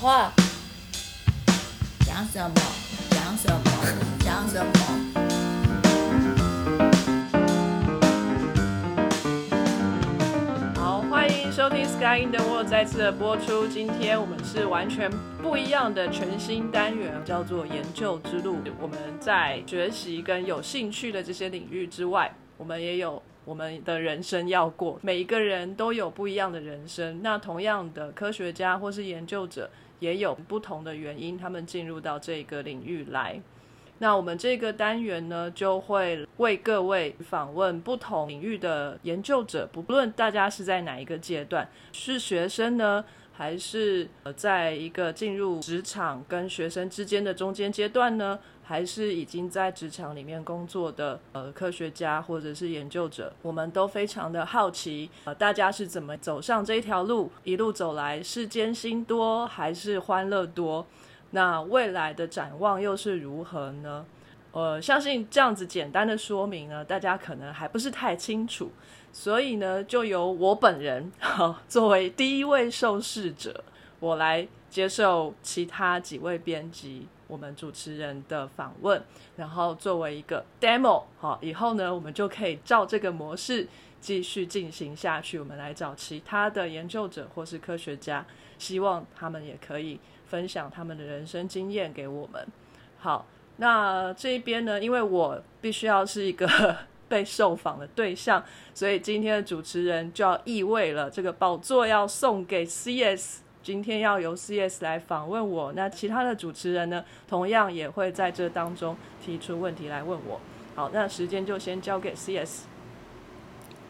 话，讲什么？讲什么？讲什么？好，欢迎收听《Sky in the World》再次的播出。今天我们是完全不一样的全新单元，叫做“研究之路”。我们在学习跟有兴趣的这些领域之外，我们也有我们的人生要过。每一个人都有不一样的人生。那同样的，科学家或是研究者也有不同的原因，他们进入到这个领域来。那我们这个单元呢，就会为各位访问不同领域的研究者，不论大家是在哪一个阶段，是学生呢，还是呃在一个进入职场跟学生之间的中间阶段呢，还是已经在职场里面工作的呃科学家或者是研究者，我们都非常的好奇，呃，大家是怎么走上这条路，一路走来是艰辛多还是欢乐多？那未来的展望又是如何呢？呃，相信这样子简单的说明呢，大家可能还不是太清楚，所以呢，就由我本人哈作为第一位受试者，我来接受其他几位编辑、我们主持人的访问，然后作为一个 demo，好，以后呢，我们就可以照这个模式继续进行下去。我们来找其他的研究者或是科学家，希望他们也可以。分享他们的人生经验给我们。好，那这一边呢，因为我必须要是一个 被受访的对象，所以今天的主持人就要意味了，这个宝座要送给 CS。今天要由 CS 来访问我，那其他的主持人呢，同样也会在这当中提出问题来问我。好，那时间就先交给 CS。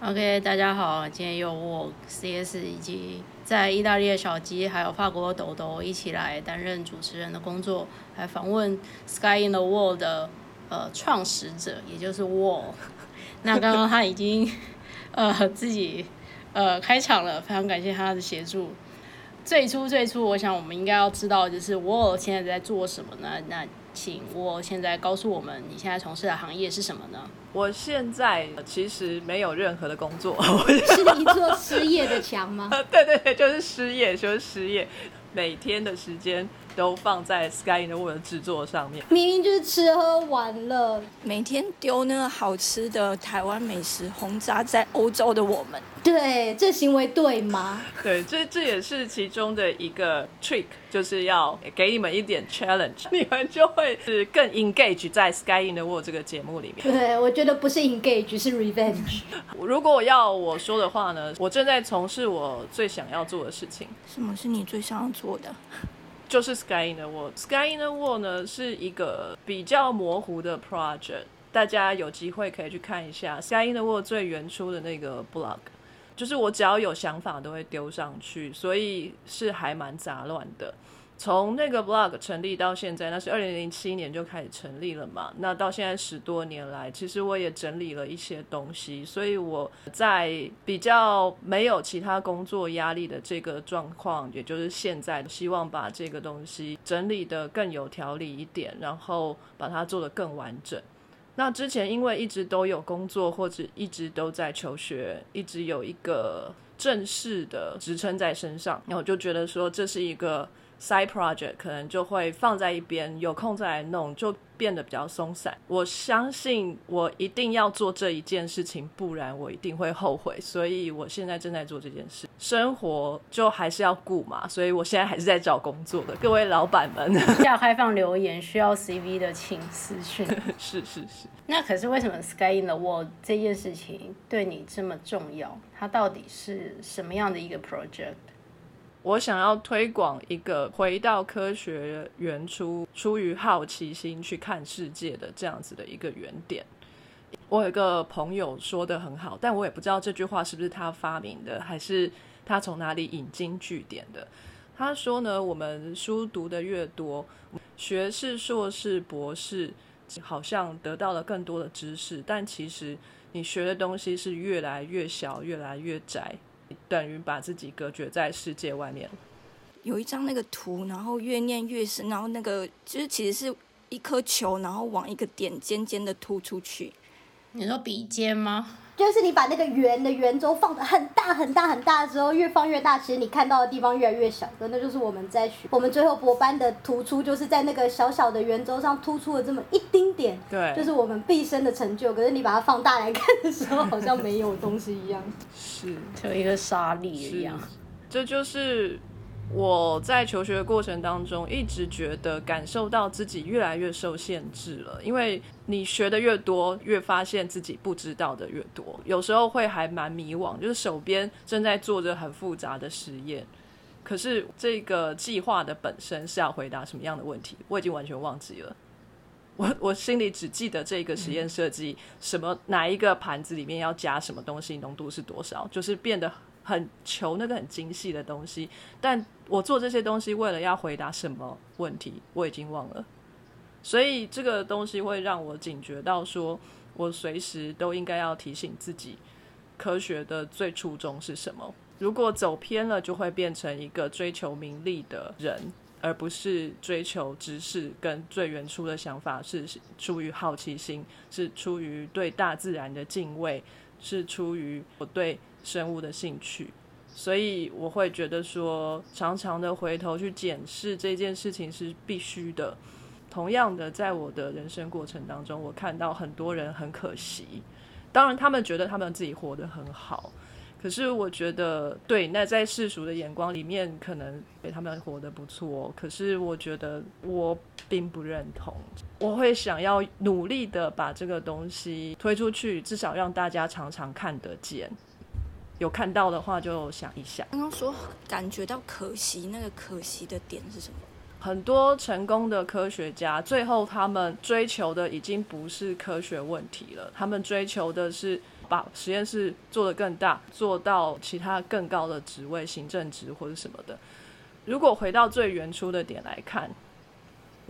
OK，大家好，今天由我 CS 以及在意大利的小鸡，还有法国的豆豆一起来担任主持人的工作，来访问 Sky in the World 的呃创始者，也就是 Wall。那刚刚他已经呃自己呃开场了，非常感谢他的协助。最初最初，我想我们应该要知道，就是 Wall 现在在做什么呢？那请 Wall 现在告诉我们，你现在从事的行业是什么呢？我现在其实没有任何的工作，是一座失业的墙吗？对对对，就是失业，就是失业，每天的时间都放在 Sky in the World 的制作上面。明明就是吃喝玩乐，每天丢那个好吃的台湾美食轰炸在欧洲的我们，对，这行为对吗？对，这这也是其中的一个 trick，就是要给你们一点 challenge，你们就会是更 engage 在 Sky in the World 这个节目里面。对，我觉得不是 engage，是 revenge。如果要我说的话呢，我正在从事我最想要做的事情，什么是你最想要做的？就是 Sky in the World。Sky in the World 呢是一个比较模糊的 project，大家有机会可以去看一下 Sky in the World 最原初的那个 blog。就是我只要有想法都会丢上去，所以是还蛮杂乱的。从那个 blog 成立到现在，那是二零零七年就开始成立了嘛。那到现在十多年来，其实我也整理了一些东西，所以我在比较没有其他工作压力的这个状况，也就是现在，希望把这个东西整理的更有条理一点，然后把它做得更完整。那之前因为一直都有工作，或者一直都在求学，一直有一个正式的职称在身上，然后就觉得说这是一个 side project，可能就会放在一边，有空再来弄，就变得比较松散。我相信我一定要做这一件事情，不然我一定会后悔。所以我现在正在做这件事，生活就还是要顾嘛，所以我现在还是在找工作的，各位老板们，要开放留言，需要 CV 的请私讯。是是是。那可是为什么 Sky in the World 这件事情对你这么重要？它到底是什么样的一个 project？我想要推广一个回到科学原初、出于好奇心去看世界的这样子的一个原点。我有一个朋友说的很好，但我也不知道这句话是不是他发明的，还是他从哪里引经据典的。他说呢，我们书读的越多，学士、硕士、博士，好像得到了更多的知识，但其实你学的东西是越来越小、越来越窄。等于把自己隔绝在世界外面。有一张那个图，然后越念越深，然后那个就是其实是一颗球，然后往一个点尖尖的突出去，你说笔尖吗？就是你把那个圆的圆周放的很大很大很大之后，越放越大，其实你看到的地方越来越小的，那就是我们在学。我们最后博班的突出，就是在那个小小的圆周上突出了这么一丁点，对，就是我们毕生的成就。可是你把它放大来看的时候，好像没有东西一样。是就一个沙粒一样。这就是我在求学的过程当中一直觉得感受到自己越来越受限制了，因为你学的越多，越发现自己不知道的越多，有时候会还蛮迷惘，就是手边正在做着很复杂的实验，可是这个计划的本身是要回答什么样的问题，我已经完全忘记了。我我心里只记得这个实验设计，什么哪一个盘子里面要加什么东西，浓度是多少，就是变得很求那个很精细的东西。但我做这些东西为了要回答什么问题，我已经忘了。所以这个东西会让我警觉到，说我随时都应该要提醒自己，科学的最初衷是什么。如果走偏了，就会变成一个追求名利的人。而不是追求知识，跟最原初的想法是出于好奇心，是出于对大自然的敬畏，是出于我对生物的兴趣，所以我会觉得说，常常的回头去检视这件事情是必须的。同样的，在我的人生过程当中，我看到很多人很可惜，当然他们觉得他们自己活得很好。可是我觉得，对，那在世俗的眼光里面，可能被他们活得不错。可是我觉得我并不认同，我会想要努力的把这个东西推出去，至少让大家常常看得见。有看到的话，就想一想。刚刚说感觉到可惜，那个可惜的点是什么？很多成功的科学家，最后他们追求的已经不是科学问题了，他们追求的是。把实验室做得更大，做到其他更高的职位，行政职或者什么的。如果回到最原初的点来看，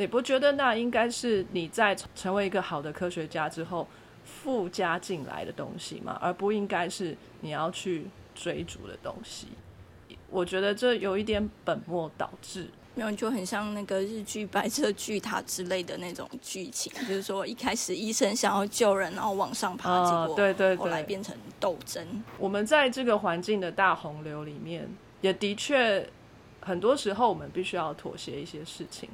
你不觉得那应该是你在成为一个好的科学家之后附加进来的东西吗？而不应该是你要去追逐的东西。我觉得这有一点本末倒置。没有，就很像那个日剧《白色巨塔》之类的那种剧情，就是说一开始医生想要救人，然后往上爬，结果对对，后来变成斗争。我们在这个环境的大洪流里面，也的确很多时候我们必须要妥协一些事情。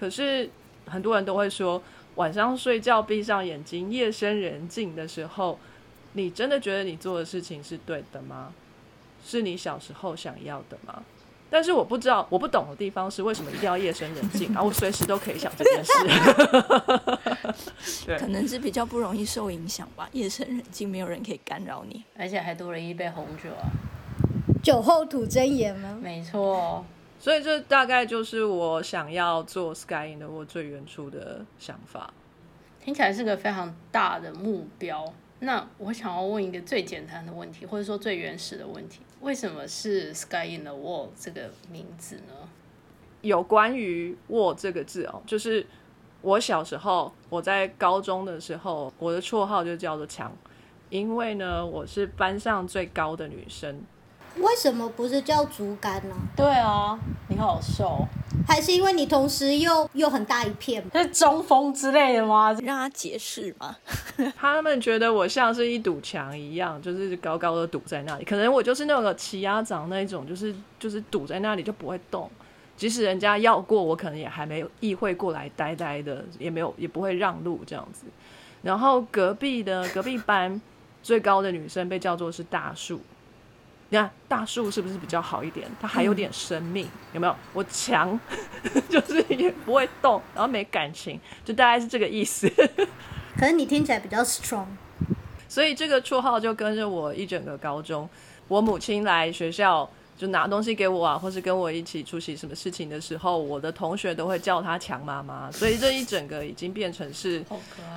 可是很多人都会说，晚上睡觉闭上眼睛，夜深人静的时候，你真的觉得你做的事情是对的吗？是你小时候想要的吗？但是我不知道，我不懂的地方是为什么一定要夜深人静啊？我随时都可以想这件事。对，可能是比较不容易受影响吧。夜深人静，没有人可以干扰你，而且还多了一杯红酒啊。酒后吐真言吗？没错。所以这大概就是我想要做 Sky in 的我最原初的想法。听起来是个非常大的目标。那我想要问一个最简单的问题，或者说最原始的问题：为什么是 Sky in the Wall 这个名字呢？有关于 Wall 这个字哦，就是我小时候我在高中的时候，我的绰号就叫做墙，因为呢我是班上最高的女生。为什么不是叫竹竿呢？对啊，你好瘦。还是因为你同时又又很大一片，是中风之类的吗？让他解释嘛？他们觉得我像是一堵墙一样，就是高高的堵在那里。可能我就是那个奇鸭掌那一种，就是就是堵在那里就不会动。即使人家要过，我可能也还没有意会过来，呆呆的，也没有也不会让路这样子。然后隔壁的隔壁班最高的女生被叫做是大树。你看大树是不是比较好一点？它还有点生命，有没有？我强，就是也不会动，然后没感情，就大概是这个意思。可能你听起来比较 strong，所以这个绰号就跟着我一整个高中。我母亲来学校。就拿东西给我啊，或是跟我一起出席什么事情的时候，我的同学都会叫她强妈妈，所以这一整个已经变成是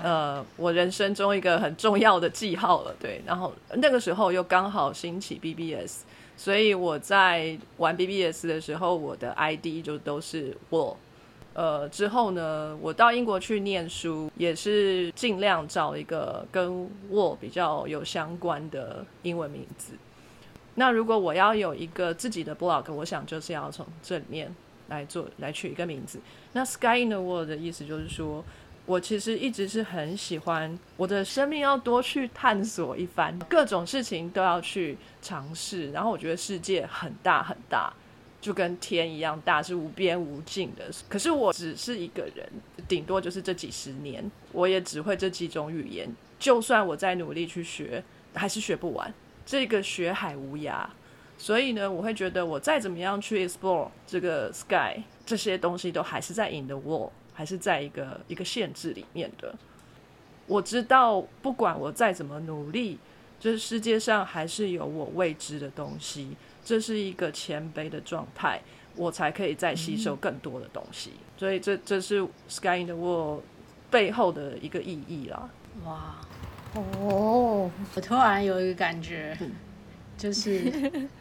呃我人生中一个很重要的记号了。对，然后那个时候又刚好兴起 BBS，所以我在玩 BBS 的时候，我的 ID 就都是我。呃，之后呢，我到英国去念书，也是尽量找一个跟我比较有相关的英文名字。那如果我要有一个自己的 blog，我想就是要从这里面来做来取一个名字。那 Sky in the World 的意思就是说，我其实一直是很喜欢我的生命，要多去探索一番，各种事情都要去尝试。然后我觉得世界很大很大，就跟天一样大，是无边无尽的。可是我只是一个人，顶多就是这几十年，我也只会这几种语言。就算我再努力去学，还是学不完。这个学海无涯，所以呢，我会觉得我再怎么样去 explore 这个 sky，这些东西都还是在 in the wall。还是在一个一个限制里面的。我知道，不管我再怎么努力，这世界上还是有我未知的东西。这是一个谦卑的状态，我才可以再吸收更多的东西。所以，这这是 Sky in the World 背后的一个意义啦。哇，哦，我突然有一个感觉。就是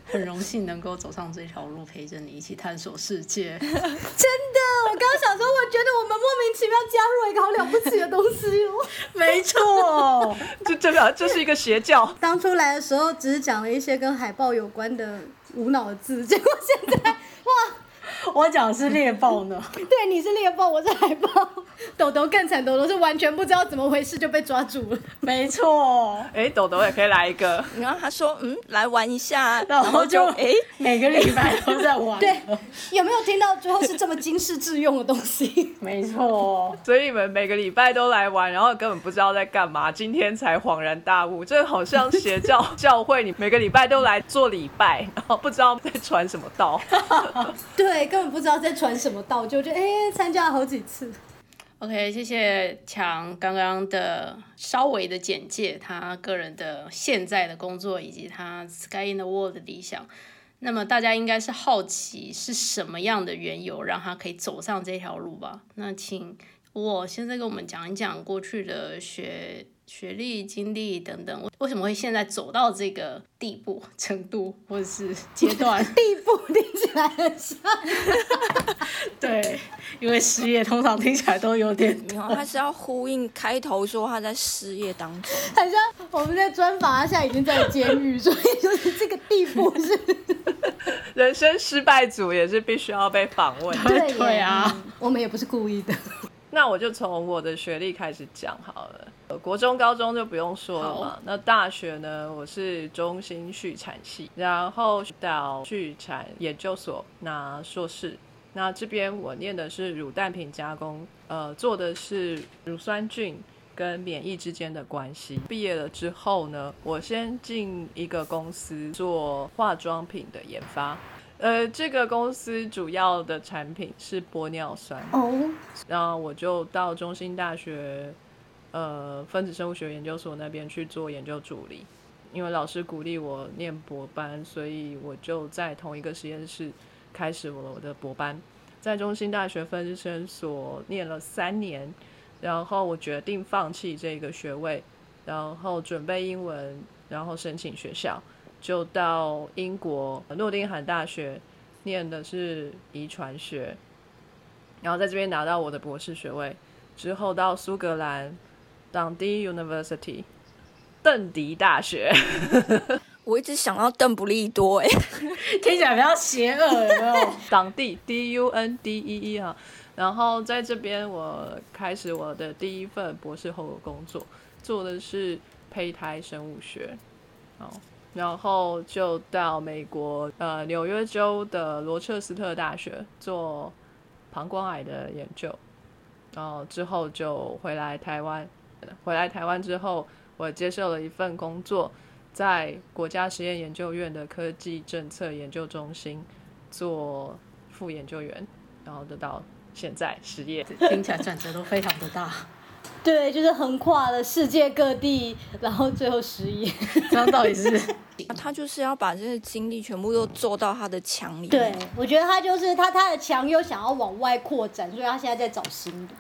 很荣幸能够走上这条路，陪着你一起探索世界。真的，我刚刚想说，我觉得我们莫名其妙加入了一个好了不起的东西哦。没错，这这个这是一个邪教。当初来的时候，只是讲了一些跟海报有关的无脑的字，结果现在哇！我讲的是猎豹呢，对，你是猎豹，我是海豹。豆豆更惨，豆豆是完全不知道怎么回事就被抓住了。没错，哎，豆豆也可以来一个。然后他说，嗯，来玩一下，然后就哎，每个礼拜都在玩。对，有没有听到最后是这么惊世致用的东西？没错，所以你们每个礼拜都来玩，然后根本不知道在干嘛，今天才恍然大悟，这好像邪教教会，你每个礼拜都来做礼拜，然后不知道在传什么道。对。根本不知道在传什么道，就觉得哎，参加了好几次。OK，谢谢强刚刚的稍微的简介，他个人的现在的工作以及他 Sky in the World 的理想。那么大家应该是好奇是什么样的缘由让他可以走上这条路吧？那请我现在跟我们讲一讲过去的学。学历、经历等等，为什么会现在走到这个地步、程度或者是阶段？地步听起来很像，对，因为失业通常听起来都有点。他是要呼应开头说他在失业当中，好像我们在专访，他现在已经在监狱，所以就是这个地步是。人生失败组也是必须要被访问，对啊，我们也不是故意的。那我就从我的学历开始讲好了。国中、高中就不用说了嘛。那大学呢？我是中心畜产系，然后到畜产研究所拿硕士。那这边我念的是乳蛋品加工，呃，做的是乳酸菌跟免疫之间的关系。毕业了之后呢，我先进一个公司做化妆品的研发。呃，这个公司主要的产品是玻尿酸。哦，然后我就到中心大学。呃，分子生物学研究所那边去做研究助理，因为老师鼓励我念博班，所以我就在同一个实验室开始我的博班，在中心大学分子生所念了三年，然后我决定放弃这个学位，然后准备英文，然后申请学校，就到英国诺丁汉大学念的是遗传学，然后在这边拿到我的博士学位之后，到苏格兰。当地 University，邓迪大学。我一直想到邓布利多，哎，听起来比较邪恶，有没有？当地 D U N D E E 哈，然后在这边我开始我的第一份博士后的工作，做的是胚胎生物学，好，然后就到美国呃纽约州的罗彻斯特大学做膀胱癌的研究，然后之后就回来台湾。回来台湾之后，我接受了一份工作，在国家实验研究院的科技政策研究中心做副研究员，然后得到现在失业。听起来转折都非常的大。对，就是横跨了世界各地，然后最后失业。这样到底是？他就是要把这些精力全部都做到他的墙里。对，我觉得他就是他他的墙又想要往外扩展，所以他现在在找新的。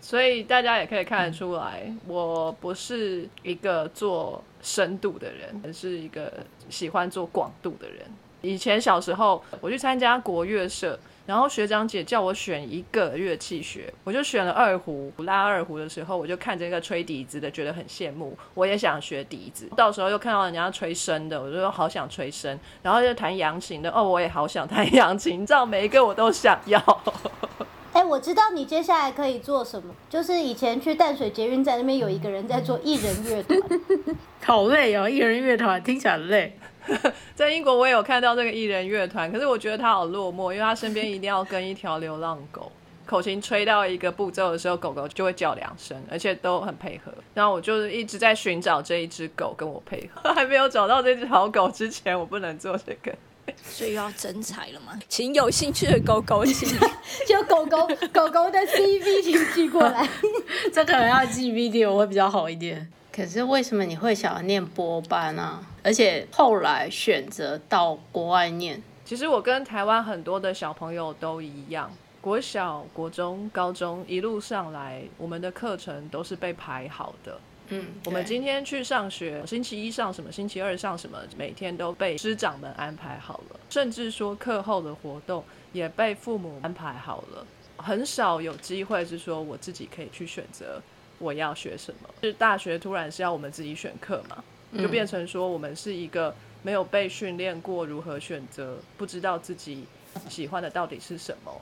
所以大家也可以看得出来，我不是一个做深度的人，而是一个喜欢做广度的人。以前小时候，我去参加国乐社，然后学长姐叫我选一个乐器学，我就选了二胡。拉二胡的时候，我就看着一个吹笛子的，觉得很羡慕，我也想学笛子。到时候又看到人家吹笙的，我就说好想吹笙。然后又弹扬琴的，哦，我也好想弹 扬琴。你知道，每一个我都想要。哎、我知道你接下来可以做什么，就是以前去淡水捷运站那边有一个人在做艺人乐团，好累哦，艺人乐团听起来很累。在英国我也有看到这个艺人乐团，可是我觉得他好落寞，因为他身边一定要跟一条流浪狗。口琴吹到一个步骤的时候，狗狗就会叫两声，而且都很配合。然后我就是一直在寻找这一只狗跟我配合，还没有找到这只好狗之前，我不能做这个。所以要征才了吗？请有兴趣的狗狗请就狗狗 狗狗的 CV 请寄过来。这可能要寄 video 会比较好一点。可是为什么你会想要念博班啊？而且后来选择到国外念？其实我跟台湾很多的小朋友都一样，国小、国中、高中一路上来，我们的课程都是被排好的。嗯，我们今天去上学，星期一上什么，星期二上什么，每天都被师长们安排好了，甚至说课后的活动也被父母安排好了，很少有机会是说我自己可以去选择我要学什么。是大学突然是要我们自己选课嘛，就变成说我们是一个没有被训练过如何选择，不知道自己喜欢的到底是什么，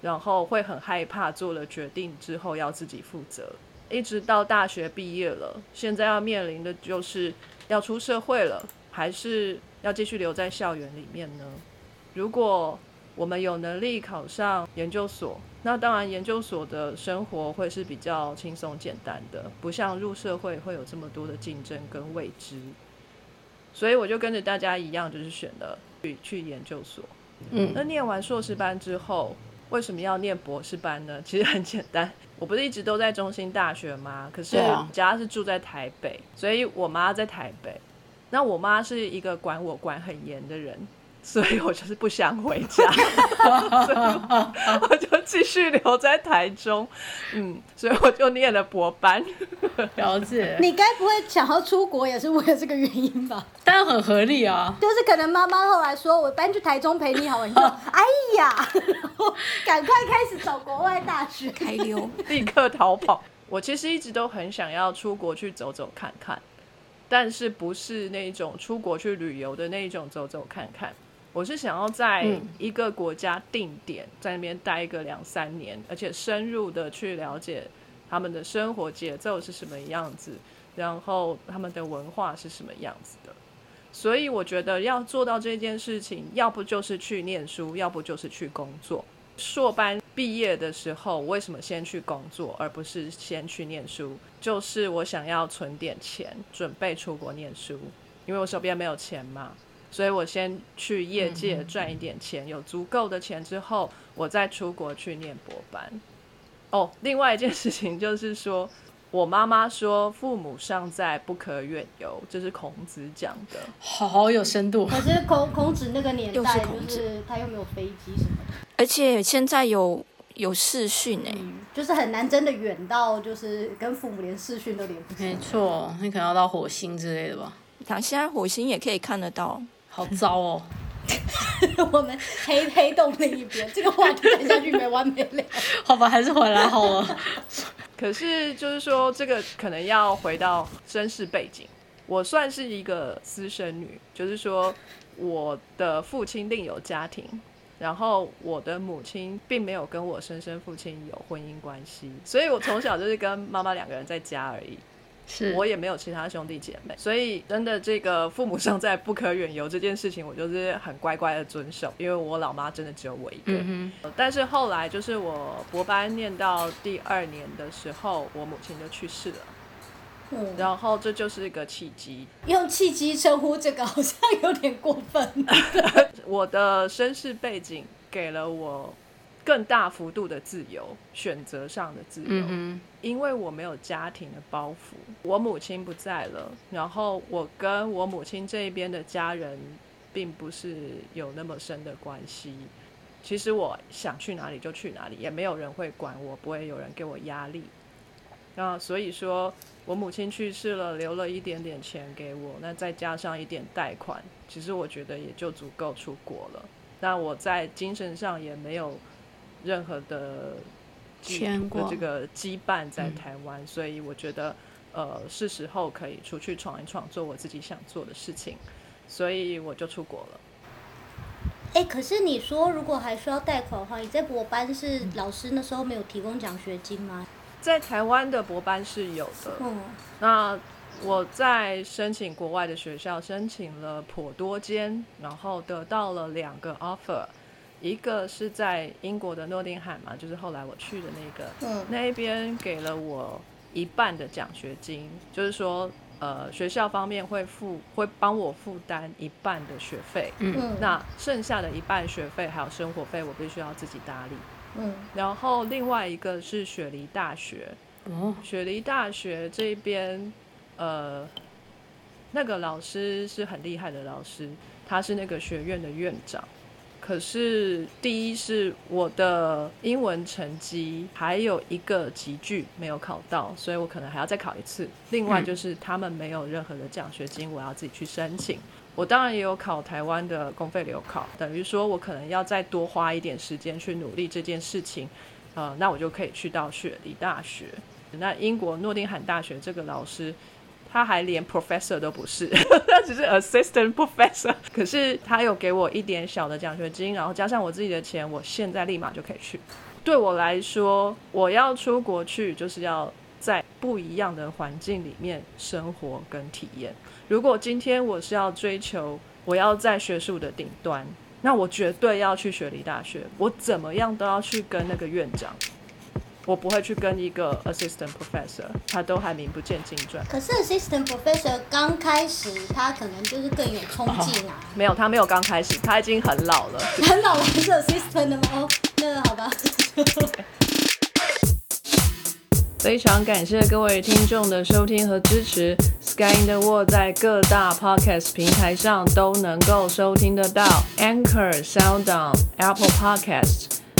然后会很害怕做了决定之后要自己负责。一直到大学毕业了，现在要面临的就是要出社会了，还是要继续留在校园里面呢？如果我们有能力考上研究所，那当然研究所的生活会是比较轻松简单的，不像入社会会有这么多的竞争跟未知。所以我就跟着大家一样，就是选了去去研究所。嗯那念完硕士班之后，为什么要念博士班呢？其实很简单，我不是一直都在中心大学吗？可是对啊家是住在台北，所以我妈在台北。那我妈是一个管我管很严的人，所以我就是不想回家，所以我我就继续留在台中。嗯，所以我就念了博班。了解，你该不会想要出国也是为了这个原因吧？但很合理啊。就是可能妈妈后来说我搬去台中陪你好了，你就 哎呀，然后赶快开始找国外大学。开溜。立刻逃跑。我其实一直都很想要出国去走走看看，但是不是那种出国去旅游的那种走走看看。我是想要在嗯一个国家定点，在那边待个两三年，而且深入的去了解他们的生活节奏是什么样子，然后他们的文化是什么样子的。所以我觉得要做到这件事情，要不就是去念书，要不就是去工作。硕班毕业的时候，我为什么先去工作，而不是先去念书？就是我想要存点钱，准备出国念书，因为我手边没有钱嘛，所以我先去业界赚一点钱，有足够的钱之后，我再出国去念博班。哦，另外一件事情就是说，我妈妈说“父母尚在，不可远游”，这是孔子讲的。好有深度。可是孔孔子那个年又代，是孔子就是他又没有飞机什么的，而且现在有有视讯哎，嗯，就是很难真的远到，就是跟父母连视讯都连不上。没错，你可能要到火星之类的吧？他现在火星也可以看得到。好糟哦。我们黑黑洞那一边，这个话题谈下去没完没了。好吧，还是回来好了。可是就是说，这个可能要回到身世背景。我算是一个私生女，就是说我的父亲另有家庭，然后我的母亲并没有跟我生身父亲有婚姻关系，所以我从小就是跟妈妈两个人在家而已。是我也没有其他兄弟姐妹，所以真的这个父母尚在不可远游这件事情，我就是很乖乖的遵守，因为我老妈真的只有我一个。嗯但是后来就是我博班念到第二年的时候，我母亲就去世了，嗯，然后这就是一个契机。用契机称呼这个好像有点过分。我的身世背景给了我更大幅度的自由，选择上的自由。因为我没有家庭的包袱，我母亲不在了，然后我跟我母亲这一边的家人并不是有那么深的关系。其实我想去哪里就去哪里，也没有人会管我，不会有人给我压力。那所以说我母亲去世了，留了一点点钱给我，那再加上一点贷款，其实我觉得也就足够出国了。那我在精神上也没有任何的牵挂。这个羁绊在嗯。台湾，所以我觉得呃是时候可以出去闯一闯，做我自己想做的事情，所以我就出国了。哎、可是你说如果还需要贷款的话，你在博班是老师那时候没有提供奖学金吗？在台湾的博班是有的，嗯，那我在申请国外的学校，申请了颇多间，然后得到了两个 offer，一个是在英国的诺丁汉嘛，就是后来我去的那个，嗯。那一边给了我一半的奖学金，就是说，呃，学校方面会付会帮我负担一半的学费，嗯，那剩下的一半学费还有生活费，我必须要自己打理。嗯。然后另外一个是雪梨大学，哦，雪梨大学这边，呃，那个老师是很厉害的老师，他是那个学院的院长。可是第一是我的英文成绩还有一个级距没有考到，所以我可能还要再考一次。另外就是他们没有任何的奖学金，我要自己去申请。我当然也有考台湾的公费留考，等于说我可能要再多花一点时间去努力这件事情，呃，那我就可以去到雪梨大学。那英国诺丁汉大学这个老师，他还连 professor 都不是，他只是 assistant professor。可是他有给我一点小的奖学金，然后加上我自己的钱，我现在立马就可以去。对我来说，我要出国去，就是要在不一样的环境里面生活跟体验。如果今天我是要追求我要在学术的顶端，那我绝对要去雪梨大学，我怎么样都要去跟那个院长，我不会去跟一个 assistant professor，他都还名不见经传。可是 assistant professor 刚开始他可能就是更有冲劲啊。没有，他没有刚开始，他已经很老了。很老了是 assistant 的吗？哦，那好吧。非常感谢各位听众的收听和支持。Sky in the World 在各大 podcast 平台上都能够收听得到，Anchor、SoundOn、Apple Podcast